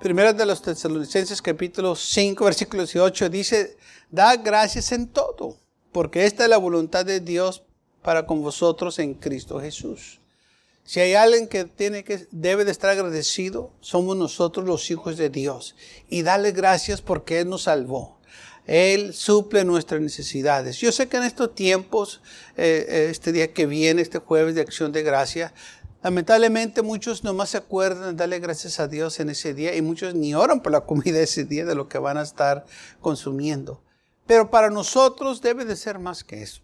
Primera de los Tesalonicenses capítulo 5, versículo 18 dice, da gracias en todo, porque esta es la voluntad de Dios para con vosotros en Cristo Jesús. Si hay alguien que tiene que debe de estar agradecido, somos nosotros los hijos de Dios y darle gracias porque él nos salvó. Él suple nuestras necesidades. Yo sé que en estos tiempos, eh, eh, este día que viene, este jueves de acción de gracia, Lamentablemente muchos nomás se acuerdan de darle gracias a Dios en ese día y muchos ni oran por la comida ese día de lo que van a estar consumiendo. Pero para nosotros debe de ser más que eso.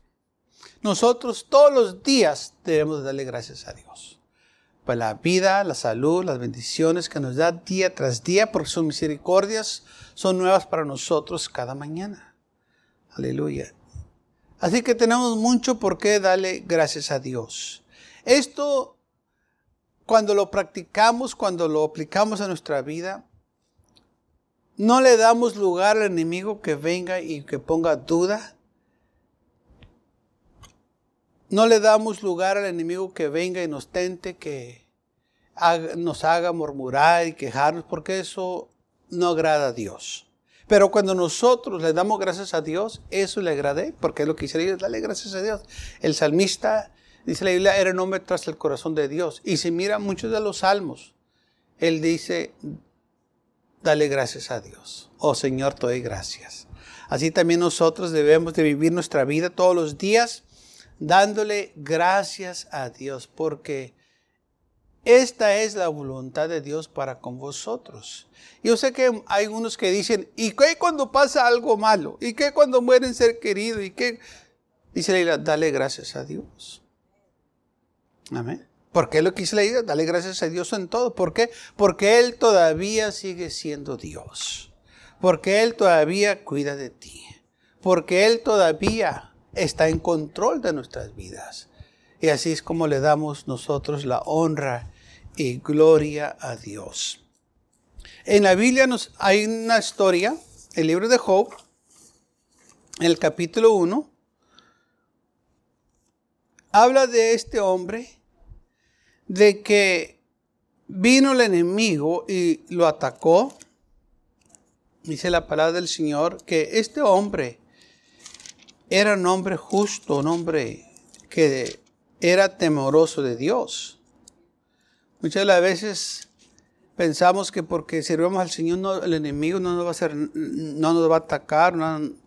Nosotros todos los días debemos darle gracias a Dios. Por la vida, la salud, las bendiciones que nos da día tras día, porque sus misericordias son nuevas para nosotros cada mañana. Aleluya. Así que tenemos mucho por qué darle gracias a Dios. Esto cuando lo practicamos, cuando lo aplicamos a nuestra vida, no le damos lugar al enemigo que venga y que ponga duda. No le damos lugar al enemigo que venga y nos tente, que nos haga murmurar y quejarnos, porque eso no agrada a Dios. Pero cuando nosotros le damos gracias a Dios, eso le agrade, porque es lo que dice darle gracias a Dios. El salmista Dice la Biblia, era un hombre tras el corazón de Dios. Y si mira muchos de los salmos, él dice, dale gracias a Dios. Oh Señor, te doy gracias. Así también nosotros debemos de vivir nuestra vida todos los días dándole gracias a Dios, porque esta es la voluntad de Dios para con vosotros. Yo sé que hay unos que dicen, ¿y qué cuando pasa algo malo? ¿Y qué cuando mueren ser querido? ¿Y qué? Dice la dale gracias a Dios. Amén. Porque lo que dice la Biblia, dale gracias a Dios en todo. ¿Por qué? Porque Él todavía sigue siendo Dios. Porque Él todavía cuida de ti. Porque Él todavía está en control de nuestras vidas. Y así es como le damos nosotros la honra y gloria a Dios. En la Biblia nos, hay una historia, el libro de Job, el capítulo 1, habla de este hombre de que vino el enemigo y lo atacó. Dice la palabra del Señor que este hombre era un hombre justo, un hombre que era temoroso de Dios. Muchas de las veces pensamos que porque servimos al Señor el enemigo no nos va a hacer, no nos va a atacar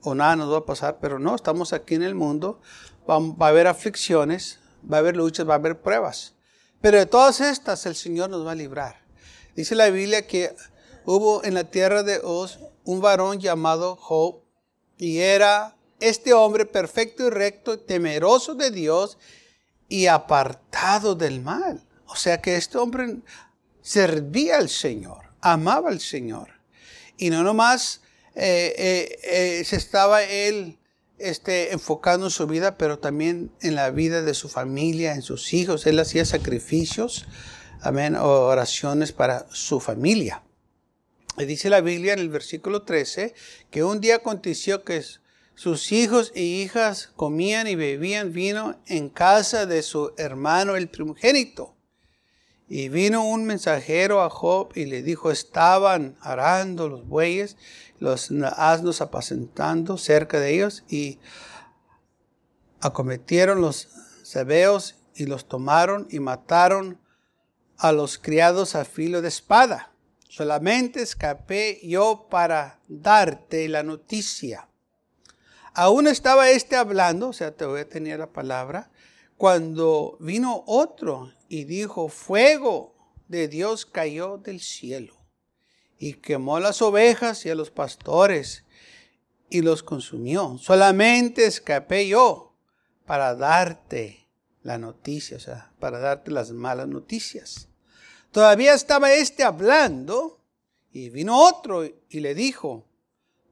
o nada nos va a pasar, pero no, estamos aquí en el mundo, va a haber aflicciones, va a haber luchas, va a haber pruebas. Pero de todas estas el Señor nos va a librar. Dice la Biblia que hubo en la tierra de Oz un varón llamado Job y era este hombre perfecto y recto, temeroso de Dios y apartado del mal. O sea que este hombre servía al Señor, amaba al Señor. Y no nomás eh, eh, eh, se estaba él este, enfocando en su vida, pero también en la vida de su familia, en sus hijos. Él hacía sacrificios, amén, oraciones para su familia. Y dice la Biblia en el versículo 13 que un día aconteció que sus hijos y hijas comían y bebían vino en casa de su hermano el primogénito. Y vino un mensajero a Job y le dijo, estaban arando los bueyes los asnos apacentando cerca de ellos y acometieron los cebeos y los tomaron y mataron a los criados a filo de espada. Solamente escapé yo para darte la noticia. Aún estaba este hablando, o sea, te voy a tener la palabra, cuando vino otro y dijo, fuego de Dios cayó del cielo y quemó las ovejas y a los pastores y los consumió. Solamente escapé yo para darte la noticia, o sea, para darte las malas noticias. Todavía estaba este hablando y vino otro y le dijo,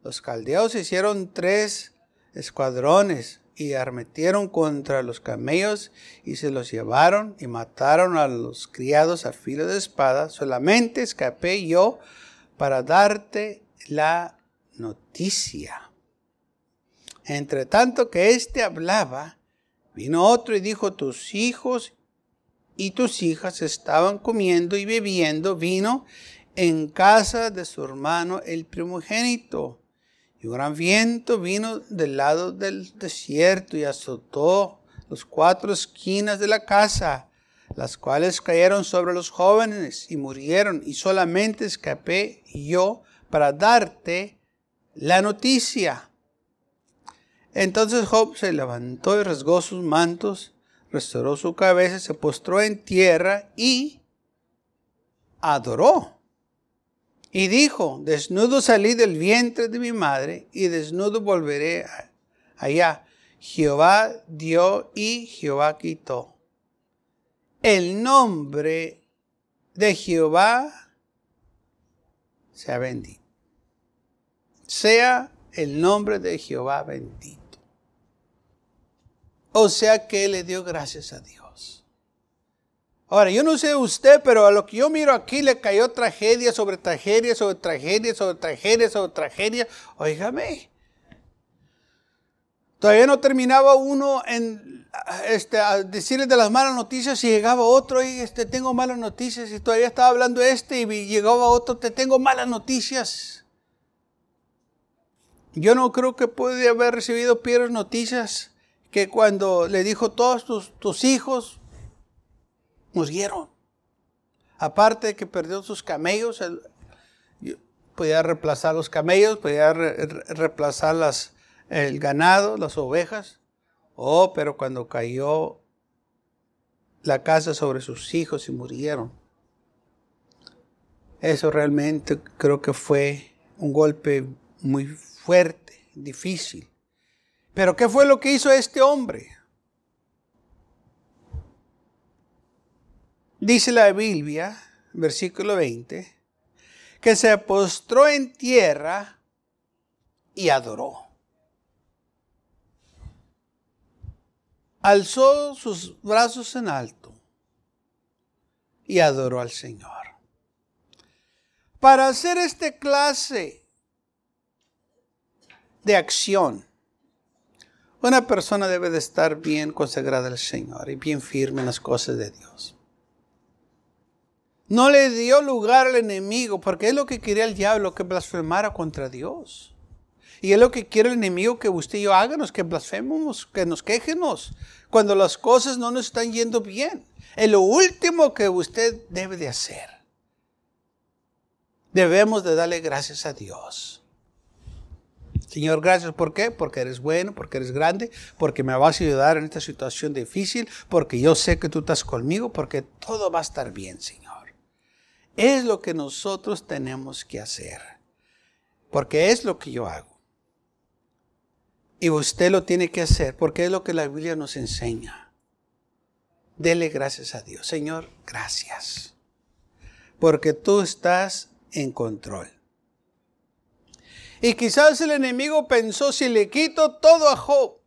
los caldeos hicieron tres escuadrones y armetieron contra los camellos y se los llevaron y mataron a los criados a filo de espada. Solamente escapé yo para darte la noticia. Entre tanto que éste hablaba, vino otro y dijo, tus hijos y tus hijas estaban comiendo y bebiendo vino en casa de su hermano el primogénito. Y un gran viento vino del lado del desierto y azotó las cuatro esquinas de la casa, las cuales cayeron sobre los jóvenes y murieron, y solamente escapé yo para darte la noticia. Entonces Job se levantó y rasgó sus mantos, restauró su cabeza, se postró en tierra y adoró. Y dijo, desnudo salí del vientre de mi madre y desnudo volveré allá. Jehová dio y Jehová quitó. El nombre de Jehová sea bendito. Sea el nombre de Jehová bendito. O sea que le dio gracias a Dios. Ahora, yo no sé usted, pero a lo que yo miro aquí le cayó tragedia sobre tragedia, sobre tragedia, sobre tragedia, sobre tragedia. Óigame. Todavía no terminaba uno en este, a decirle de las malas noticias y llegaba otro y este, tengo malas noticias y todavía estaba hablando este y llegaba otro, te tengo malas noticias. Yo no creo que puede haber recibido peores noticias que cuando le dijo todos tus, tus hijos murieron. Aparte de que perdió sus camellos, podía reemplazar los camellos, podía reemplazar las, el ganado, las ovejas. Oh, pero cuando cayó la casa sobre sus hijos y murieron. Eso realmente creo que fue un golpe muy fuerte, difícil. Pero ¿qué fue lo que hizo este hombre? Dice la Biblia, versículo 20, que se postró en tierra y adoró. Alzó sus brazos en alto y adoró al Señor. Para hacer esta clase de acción, una persona debe de estar bien consagrada al Señor y bien firme en las cosas de Dios. No le dio lugar al enemigo, porque es lo que quería el diablo, que blasfemara contra Dios. Y es lo que quiere el enemigo que usted y yo háganos, que blasfememos, que nos quejemos, cuando las cosas no nos están yendo bien. Es lo último que usted debe de hacer. Debemos de darle gracias a Dios. Señor, gracias. ¿Por qué? Porque eres bueno, porque eres grande, porque me vas a ayudar en esta situación difícil, porque yo sé que tú estás conmigo, porque todo va a estar bien, Señor. Es lo que nosotros tenemos que hacer. Porque es lo que yo hago. Y usted lo tiene que hacer porque es lo que la Biblia nos enseña. Dele gracias a Dios. Señor, gracias. Porque tú estás en control. Y quizás el enemigo pensó, si le quito todo a Job,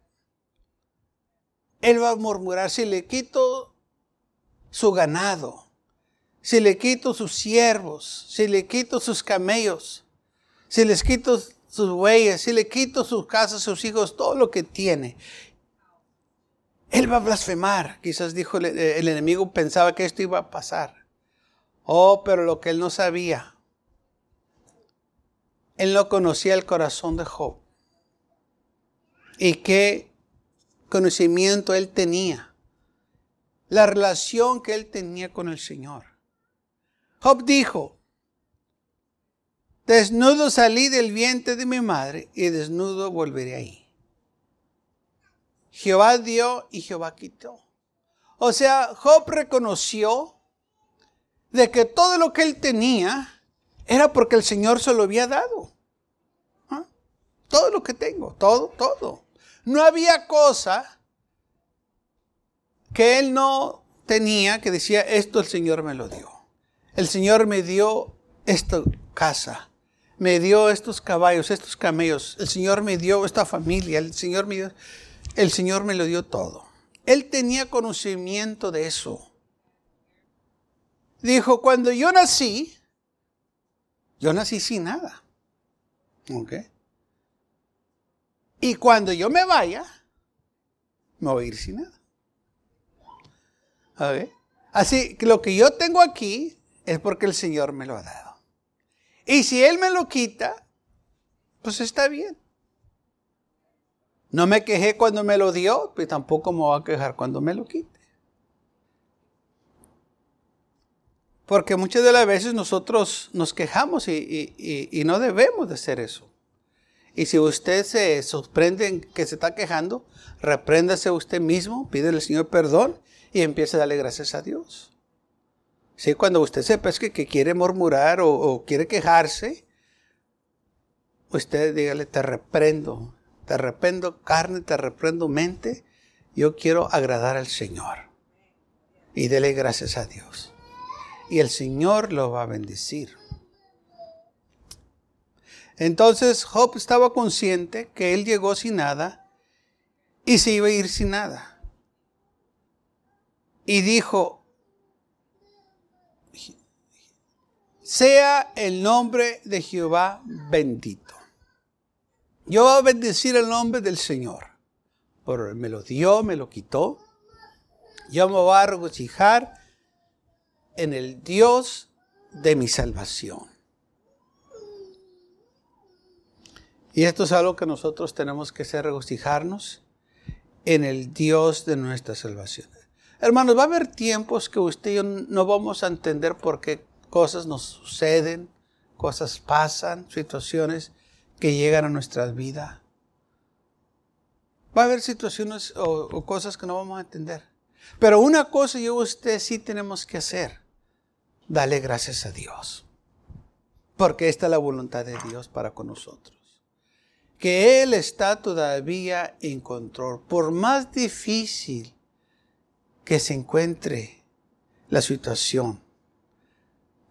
él va a murmurar, si le quito su ganado, si le quito sus siervos, si le quito sus camellos, si les quito sus bueyes, si le quito sus casas, sus hijos, todo lo que tiene, él va a blasfemar. Quizás dijo el, el enemigo, pensaba que esto iba a pasar. Oh, pero lo que él no sabía, él no conocía el corazón de Job. Y qué conocimiento él tenía. La relación que él tenía con el Señor. Job dijo, desnudo salí del vientre de mi madre y desnudo volveré ahí. Jehová dio y Jehová quitó. O sea, Job reconoció de que todo lo que él tenía era porque el Señor se lo había dado. ¿Ah? Todo lo que tengo, todo, todo. No había cosa que él no tenía que decía, esto el Señor me lo dio. El Señor me dio esta casa, me dio estos caballos, estos camellos, el Señor me dio esta familia, el Señor me dio, el Señor me lo dio todo. Él tenía conocimiento de eso. Dijo, cuando yo nací, yo nací sin nada. ¿Ok? Y cuando yo me vaya, me voy a ir sin nada. Así que lo que yo tengo aquí es porque el Señor me lo ha dado. Y si Él me lo quita, pues está bien. No me quejé cuando me lo dio, pues tampoco me voy a quejar cuando me lo quite. Porque muchas de las veces nosotros nos quejamos y, no debemos de hacer eso. Y si usted se sorprende en que se está quejando, repréndase usted mismo, pídele al Señor perdón y empiece a darle gracias a Dios. Sí, cuando usted sepa que, que quiere murmurar o, o quiere quejarse, usted dígale, te reprendo, te reprendo carne, te reprendo mente, yo quiero agradar al Señor. Y dele gracias a Dios. Y el Señor lo va a bendecir. Entonces Job estaba consciente que él llegó sin nada y se iba a ir sin nada. Y dijo, sea el nombre de Jehová bendito. Yo voy a bendecir el nombre del Señor. Por me lo dio, me lo quitó. Yo me voy a regocijar en el Dios de mi salvación. Y esto es algo que nosotros tenemos que hacer, regocijarnos en el Dios de nuestra salvación. Hermanos, va a haber tiempos que usted y yo no vamos a entender por qué cosas nos suceden, cosas pasan, situaciones que llegan a nuestra vida. Va a haber situaciones o, cosas que no vamos a entender. Pero una cosa yo usted sí tenemos que hacer. Dale gracias a Dios. Porque esta es la voluntad de Dios para con nosotros que Él está todavía en control. Por más difícil que se encuentre la situación,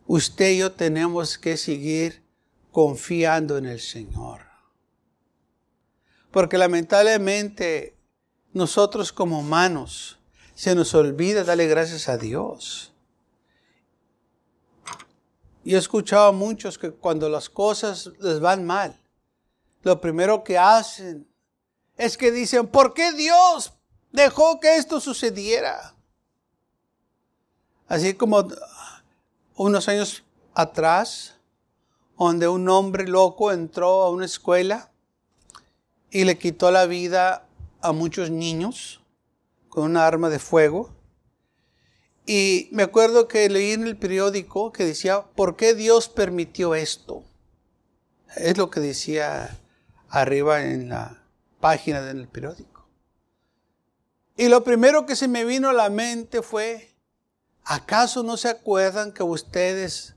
usted y yo tenemos que seguir confiando en el Señor. Porque lamentablemente nosotros como humanos se nos olvida darle gracias a Dios. Y he escuchado a muchos que cuando las cosas les van mal, lo primero que hacen es que dicen, ¿por qué Dios dejó que esto sucediera? Así como unos años atrás, donde un hombre loco entró a una escuela y le quitó la vida a muchos niños con una arma de fuego. Y me acuerdo que leí en el periódico que decía, ¿por qué Dios permitió esto? Es lo que decía arriba en la página del periódico. Y lo primero que se me vino a la mente fue, ¿acaso no se acuerdan que ustedes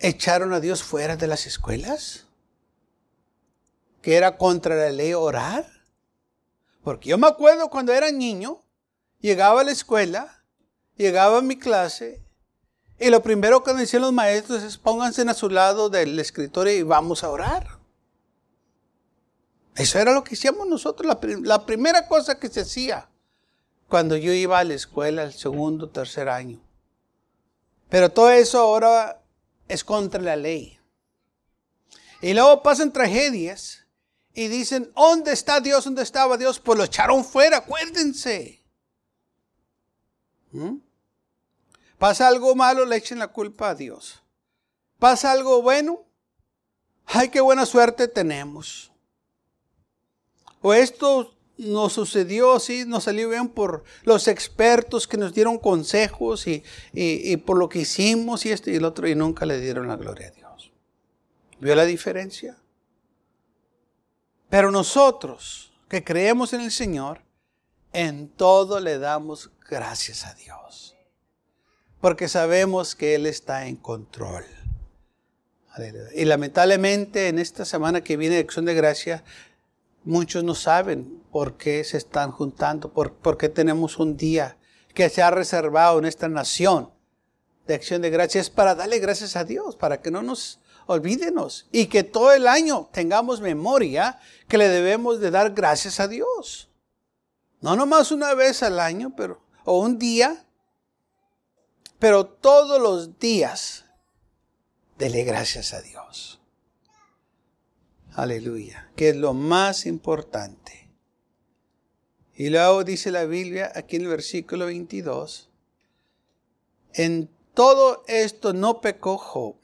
echaron a Dios fuera de las escuelas? Que era contra la ley orar. Porque yo me acuerdo cuando era niño, llegaba a la escuela, llegaba a mi clase, y lo primero que decían los maestros es pónganse a su lado del escritorio y vamos a orar. Eso era lo que hacíamos nosotros, la, primera cosa que se hacía cuando yo iba a la escuela, el segundo, tercer año. Pero todo eso ahora es contra la ley. Y luego pasan tragedias y dicen, ¿dónde está Dios? ¿Dónde estaba Dios? Pues lo echaron fuera, acuérdense. ¿Mm? Pasa algo malo, le echen la culpa a Dios. Pasa algo bueno, ay, qué buena suerte tenemos. O esto nos sucedió así, nos salió bien por los expertos que nos dieron consejos y, por lo que hicimos y esto y el otro y nunca le dieron la gloria a Dios. ¿Vio la diferencia? Pero nosotros que creemos en el Señor, en todo le damos gracias a Dios. Porque sabemos que Él está en control. Y lamentablemente en esta semana que viene de Acción de Gracia, Muchos no saben por qué se están juntando, por, qué tenemos un día que se ha reservado en esta nación de acción de gracias para darle gracias a Dios, para que no nos olvídenos. Y que todo el año tengamos memoria que le debemos de dar gracias a Dios. No nomás una vez al año, pero, o un día, pero todos los días, dele gracias a Dios. Aleluya, que es lo más importante. Y luego dice la Biblia aquí en el versículo 22, en todo esto no pecó Job,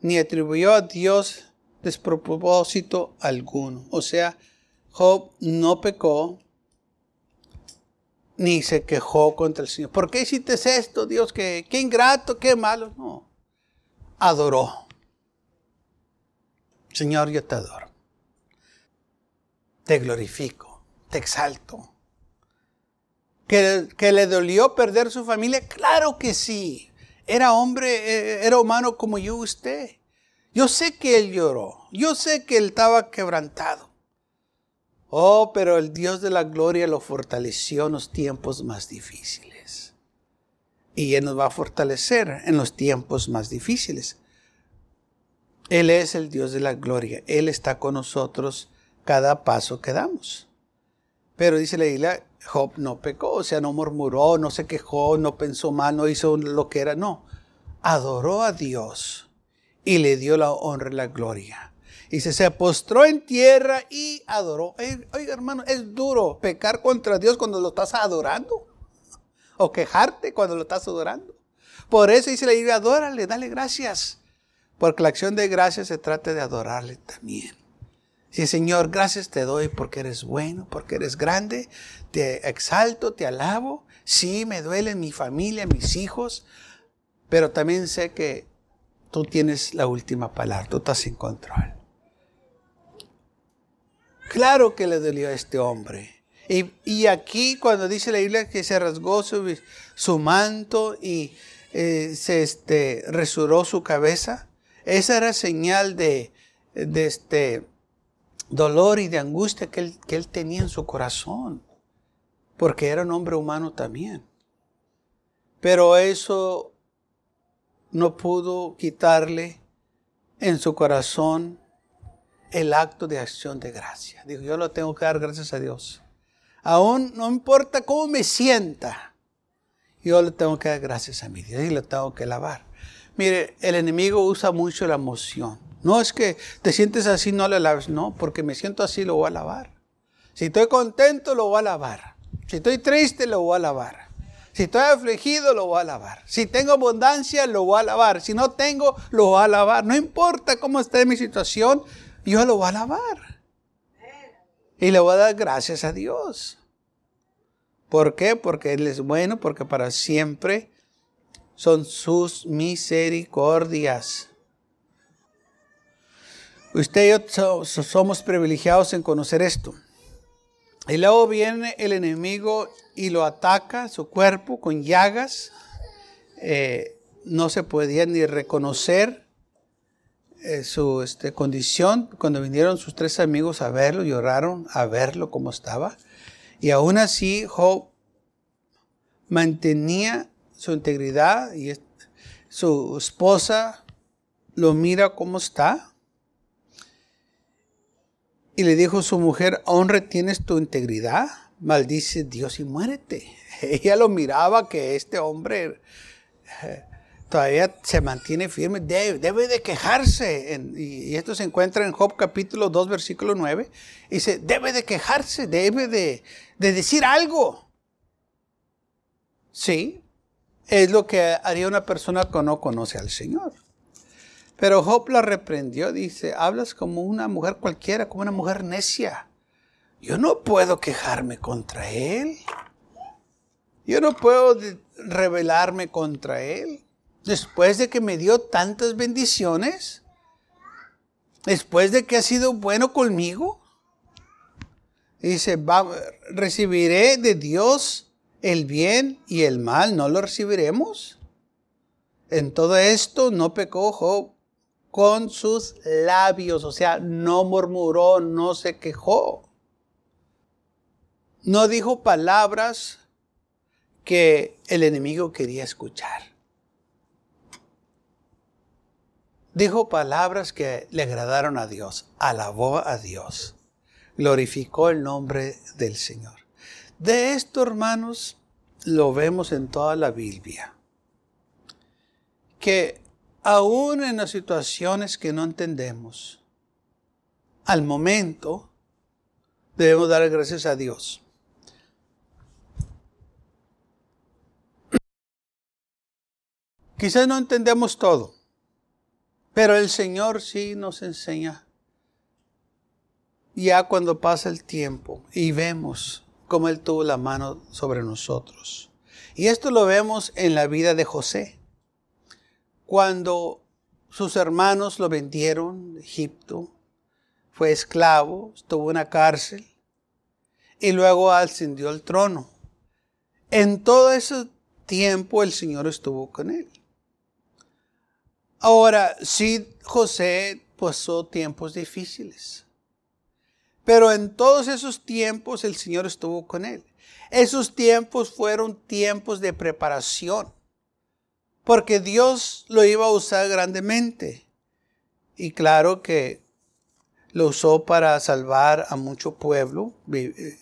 ni atribuyó a Dios despropósito alguno. O sea, Job no pecó, ni se quejó contra el Señor. ¿Por qué hiciste esto, Dios? ¿Qué, qué ingrato, qué malo? No. Adoró. Señor, yo te adoro. Te glorifico, te exalto. ¿Que, ¿Que, le dolió perder su familia? Claro que sí. Era hombre, eh, era humano como yo usted. Yo sé que él lloró. Yo sé que él estaba quebrantado. Oh, pero el Dios de la gloria lo fortaleció en los tiempos más difíciles. Y Él nos va a fortalecer en los tiempos más difíciles. Él es el Dios de la gloria. Él está con nosotros cada paso que damos. Pero dice la isla, Job no pecó, o sea, no murmuró, no se quejó, no pensó mal, no hizo lo que era. No, adoró a Dios y le dio la honra y la gloria. Y se postró en tierra y adoró. Oiga, hermano, es duro pecar contra Dios cuando lo estás adorando. O quejarte cuando lo estás adorando. Por eso dice la Biblia, adórale, dale gracias. Porque la acción de gracias se trata de adorarle también. Sí, Señor, gracias te doy porque eres bueno, porque eres grande. Te exalto, te alabo. Sí, me duele mi familia, mis hijos. Pero también sé que tú tienes la última palabra, tú estás en control. Claro que le dolió a este hombre. Y, aquí cuando dice la Biblia que se rasgó su, manto y eh, se este, resuró su cabeza, esa era señal de, de este dolor y de angustia que él, que él tenía en su corazón, porque era un hombre humano también. Pero eso no pudo quitarle en su corazón el acto de acción de gracia. Digo, yo lo tengo que dar gracias a Dios. Aún no importa cómo me sienta, yo le tengo que dar gracias a mi Dios y lo tengo que lavar. Mire, el enemigo usa mucho la emoción. No es que te sientes así, no le laves. No, porque me siento así, lo voy a lavar. Si estoy contento, lo voy a lavar. Si estoy triste, lo voy a lavar. Si estoy afligido, lo voy a lavar. Si tengo abundancia, lo voy a lavar. Si no tengo, lo voy a lavar. No importa cómo esté mi situación, yo lo voy a alabar. Y le voy a dar gracias a Dios. ¿Por qué? Porque Él es bueno, porque para siempre son sus misericordias. Usted y yo somos privilegiados en conocer esto. Y luego viene el enemigo y lo ataca, su cuerpo, con llagas. Eh, no se podía ni reconocer eh, su este, condición cuando vinieron sus tres amigos a verlo, lloraron a verlo como estaba. Y aún así Job mantenía su integridad y su esposa lo mira como está. Y le dijo a su mujer, honre tienes tu integridad, maldice Dios y muérete. Ella lo miraba que este hombre eh, todavía se mantiene firme, debe, de quejarse. y, esto se encuentra en Job capítulo 2, versículo 9. Dice, debe de quejarse, debe de, de decir algo. Sí, es lo que haría una persona que no conoce al Señor. Pero Job la reprendió, dice, hablas como una mujer cualquiera, como una mujer necia. Yo no puedo quejarme contra él. Yo no puedo rebelarme contra él después de que me dio tantas bendiciones, después de que ha sido bueno conmigo, dice, recibiré de Dios el bien y el mal, ¿no lo recibiremos? En todo esto no pecó Job con sus labios, o sea, no murmuró, no se quejó. No dijo palabras que el enemigo quería escuchar. dijo palabras que le agradaron a Dios, alabó a Dios, glorificó el nombre del Señor. De esto, hermanos, lo vemos en toda la Biblia. Que aún en las situaciones que no entendemos, al momento debemos dar gracias a Dios. Quizás no entendemos todo, pero el Señor sí nos enseña. Ya cuando pasa el tiempo y vemos cómo Él tuvo la mano sobre nosotros. Y esto lo vemos en la vida de José. Cuando sus hermanos lo vendieron de Egipto, fue esclavo, estuvo en la cárcel y luego ascendió al trono. En todo ese tiempo el Señor estuvo con él. Ahora, sí, José pasó tiempos difíciles. Pero en todos esos tiempos el Señor estuvo con él. Esos tiempos fueron tiempos de preparación. Porque Dios lo iba a usar grandemente. Y claro que lo usó para salvar a mucho pueblo. Eh,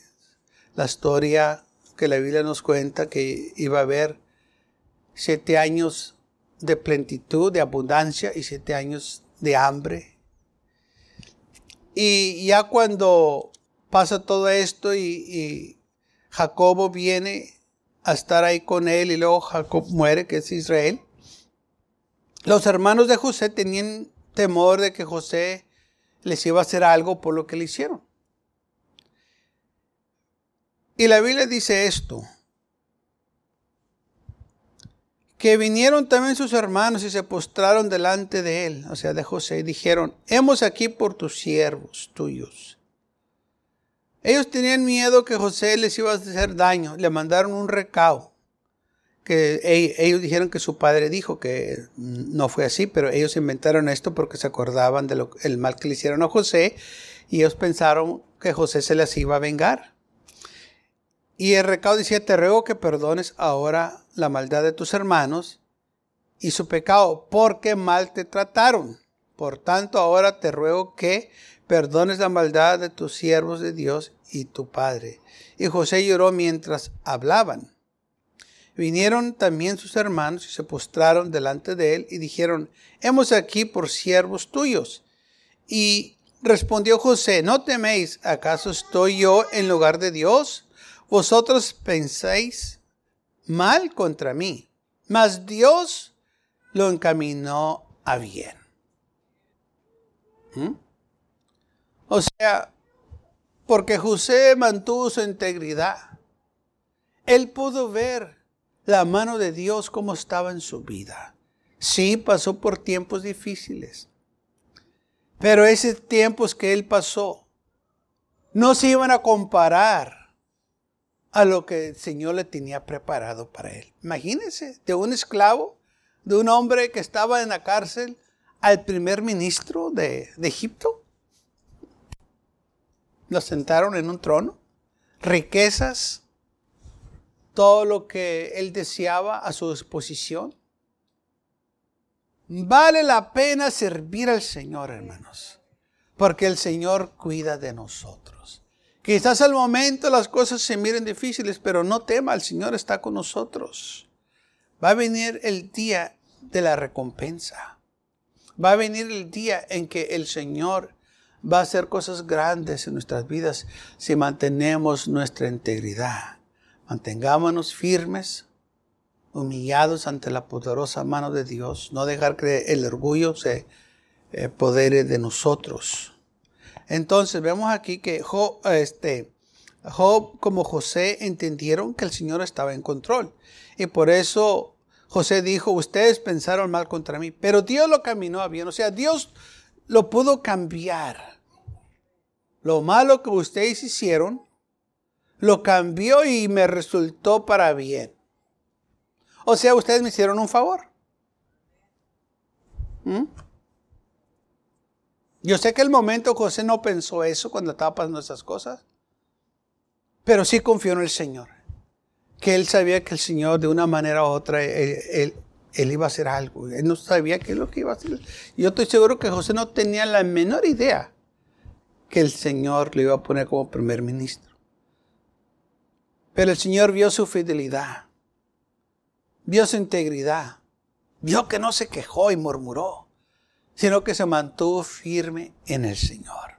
la historia que la Biblia nos cuenta que iba a haber siete años de plenitud, de abundancia y siete años de hambre. Y ya cuando pasa todo esto y, Jacobo viene a estar ahí con él y luego Jacob muere, que es Israel, los hermanos de José tenían temor de que José les iba a hacer algo por lo que le hicieron. Y la Biblia dice esto, que vinieron también sus hermanos y se postraron delante de él, o sea, de José, y dijeron, hemos aquí por tus siervos tuyos. Ellos tenían miedo que José les iba a hacer daño, le mandaron un recao, que ellos dijeron que su padre dijo que no fue así, pero ellos inventaron esto porque se acordaban del mal que le hicieron a José y ellos pensaron que José se les iba a vengar. Y el recado decía, te ruego que perdones ahora la maldad de tus hermanos y su pecado, porque mal te trataron. Por tanto, ahora te ruego que perdones la maldad de tus siervos de Dios y tu Padre. Y José lloró mientras hablaban. Vinieron también sus hermanos y se postraron delante de él y dijeron, hemos aquí por siervos tuyos. Y respondió José, no teméis, ¿acaso estoy yo en lugar de Dios? Vosotros pensáis mal contra mí, mas Dios lo encaminó a bien. ¿Mm? O sea, porque José mantuvo su integridad, él pudo ver la mano de Dios como estaba en su vida. Sí, pasó por tiempos difíciles, pero esos tiempos que él pasó no se iban a comparar a lo que el Señor le tenía preparado para él. Imagínense, de un esclavo, de un hombre que estaba en la cárcel, al primer ministro de, Egipto. Lo sentaron en un trono, riquezas, todo lo que él deseaba a su disposición. Vale la pena servir al Señor, hermanos, porque el Señor cuida de nosotros. Quizás al momento las cosas se miren difíciles, pero no tema, el Señor está con nosotros. Va a venir el día de la recompensa. Va a venir el día en que el Señor va a hacer cosas grandes en nuestras vidas si mantenemos nuestra integridad. Mantengámonos firmes, humillados ante la poderosa mano de Dios. No dejar que el orgullo se eh, de nosotros. Entonces vemos aquí que Job, este, Job como José entendieron que el Señor estaba en control. Y por eso José dijo, ustedes pensaron mal contra mí, pero Dios lo caminó a bien. O sea, Dios lo pudo cambiar. Lo malo que ustedes hicieron, lo cambió y me resultó para bien. O sea, ustedes me hicieron un favor. ¿Mm? Yo sé que el momento José no pensó eso cuando estaba pasando esas cosas, pero sí confió en el Señor. Que él sabía que el Señor de una manera u otra él, él iba a hacer algo. Él no sabía qué es lo que iba a hacer. Yo estoy seguro que José no tenía la menor idea que el Señor le iba a poner como primer ministro. Pero el Señor vio su fidelidad, vio su integridad, vio que no se quejó y murmuró, sino que se mantuvo firme en el Señor.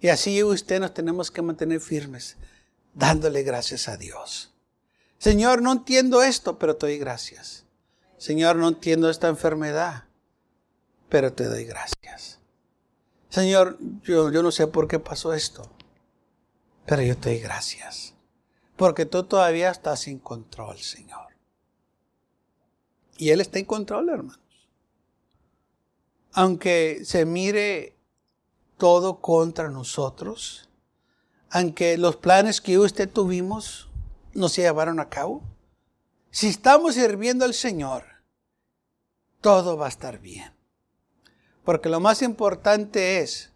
Y así usted nos tenemos que mantener firmes, dándole gracias a Dios. Señor, no entiendo esto, pero te doy gracias. Señor, no entiendo esta enfermedad, pero te doy gracias. Señor, yo, yo no sé por qué pasó esto, pero yo te doy gracias. Porque tú todavía estás en control, Señor. Y Él está en control, hermanos. Aunque se mire todo contra nosotros, aunque los planes que usted tuvimos no se llevaron a cabo, si estamos sirviendo al Señor, todo va a estar bien. Porque lo más importante es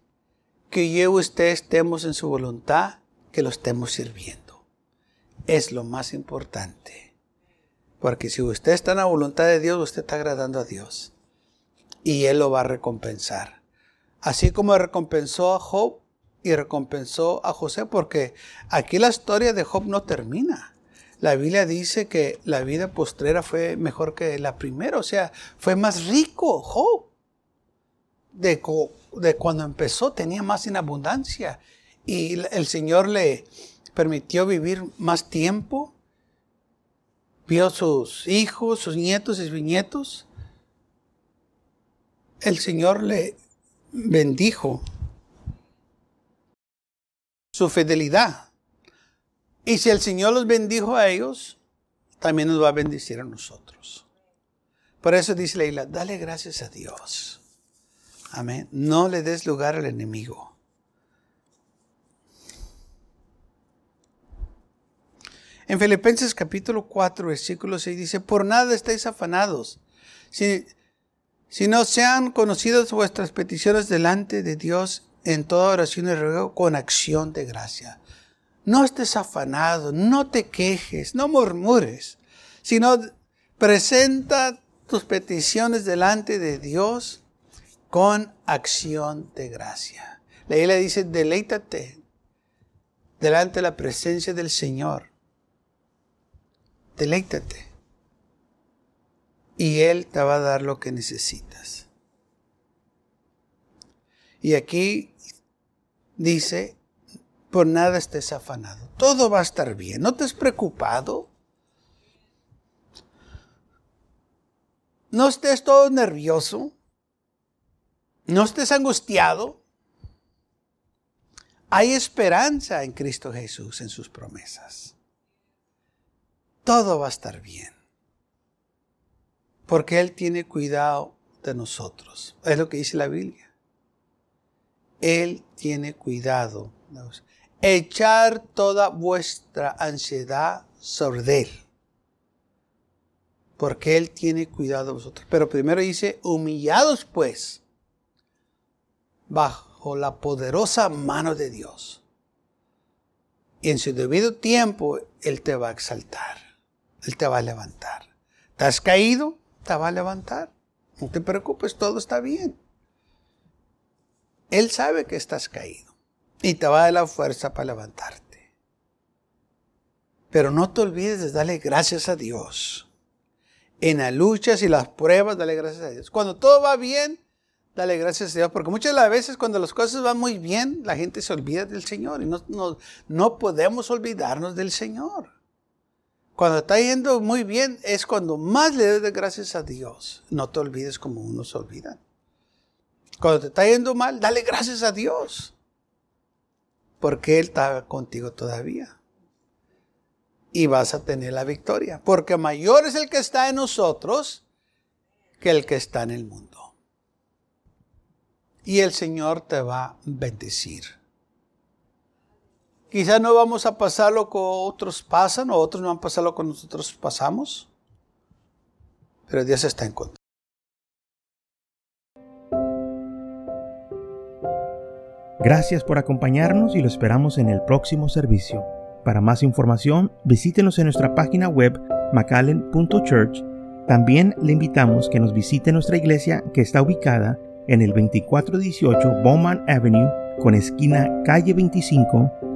que yo y usted estemos en su voluntad, que lo estemos sirviendo. Es lo más importante. Porque si usted está en la voluntad de Dios, usted está agradando a Dios. Y Él lo va a recompensar. Así como recompensó a Job y recompensó a José, porque aquí la historia de Job no termina la Biblia dice que la vida postrera fue mejor que la primera, o sea, fue más rico Job. De, cuando empezó tenía más en abundancia y el Señor le permitió vivir más tiempo. Vio sus hijos, sus nietos y bisnietos. El Señor le bendijo su fidelidad. Y si el Señor los bendijo a ellos, también nos va a bendecir a nosotros. Por eso dice la isla, dale gracias a Dios. Amén. No le des lugar al enemigo. En Filipenses capítulo 4, versículo 6 dice, por nada estáis afanados, si, si no sean conocidas vuestras peticiones delante de Dios en toda oración y ruego con acción de gracia. No estés afanado, no te quejes, no murmures, sino presenta tus peticiones delante de Dios con acción de gracia. La Biblia dice, deleítate delante de la presencia del Señor. Deleítate. Y Él te va a dar lo que necesitas. Y aquí dice, por nada estés afanado. Todo va a estar bien. No te estés preocupado. No estés todo nervioso. No estés angustiado. Hay esperanza en Cristo Jesús, en sus promesas. Todo va a estar bien. Porque Él tiene cuidado de nosotros. Es lo que dice la Biblia. Él tiene cuidado echar toda vuestra ansiedad sobre Él. Porque Él tiene cuidado de vosotros. Pero primero dice, humillados pues, bajo la poderosa mano de Dios. Y en su debido tiempo, Él te va a exaltar. Él te va a levantar. ¿Te has caído? Te va a levantar. No te preocupes, todo está bien. Él sabe que estás caído y te va a dar la fuerza para levantarte. Pero no te olvides de darle gracias a Dios. En las luchas y las pruebas, dale gracias a Dios. Cuando todo va bien, dale gracias a Dios. Porque muchas veces cuando las cosas van muy bien, la gente se olvida del Señor. Y no, no, no podemos olvidarnos del Señor. Cuando está yendo muy bien es cuando más le des gracias a Dios. No te olvides como uno se olvida. Cuando te está yendo mal, dale gracias a Dios porque Él está contigo todavía. Y vas a tener la victoria, porque mayor es el que está en nosotros que el que está en el mundo. Y el Señor te va a bendecir. Quizás no vamos a pasar lo que otros pasan, o otros no van a pasar lo que nosotros pasamos, pero Dios está en contra. Gracias por acompañarnos y lo esperamos en el próximo servicio. Para más información, visítenos en nuestra página web macallen.church También le invitamos que nos visite nuestra iglesia que está ubicada en el 2418 Bowman Avenue con esquina calle 25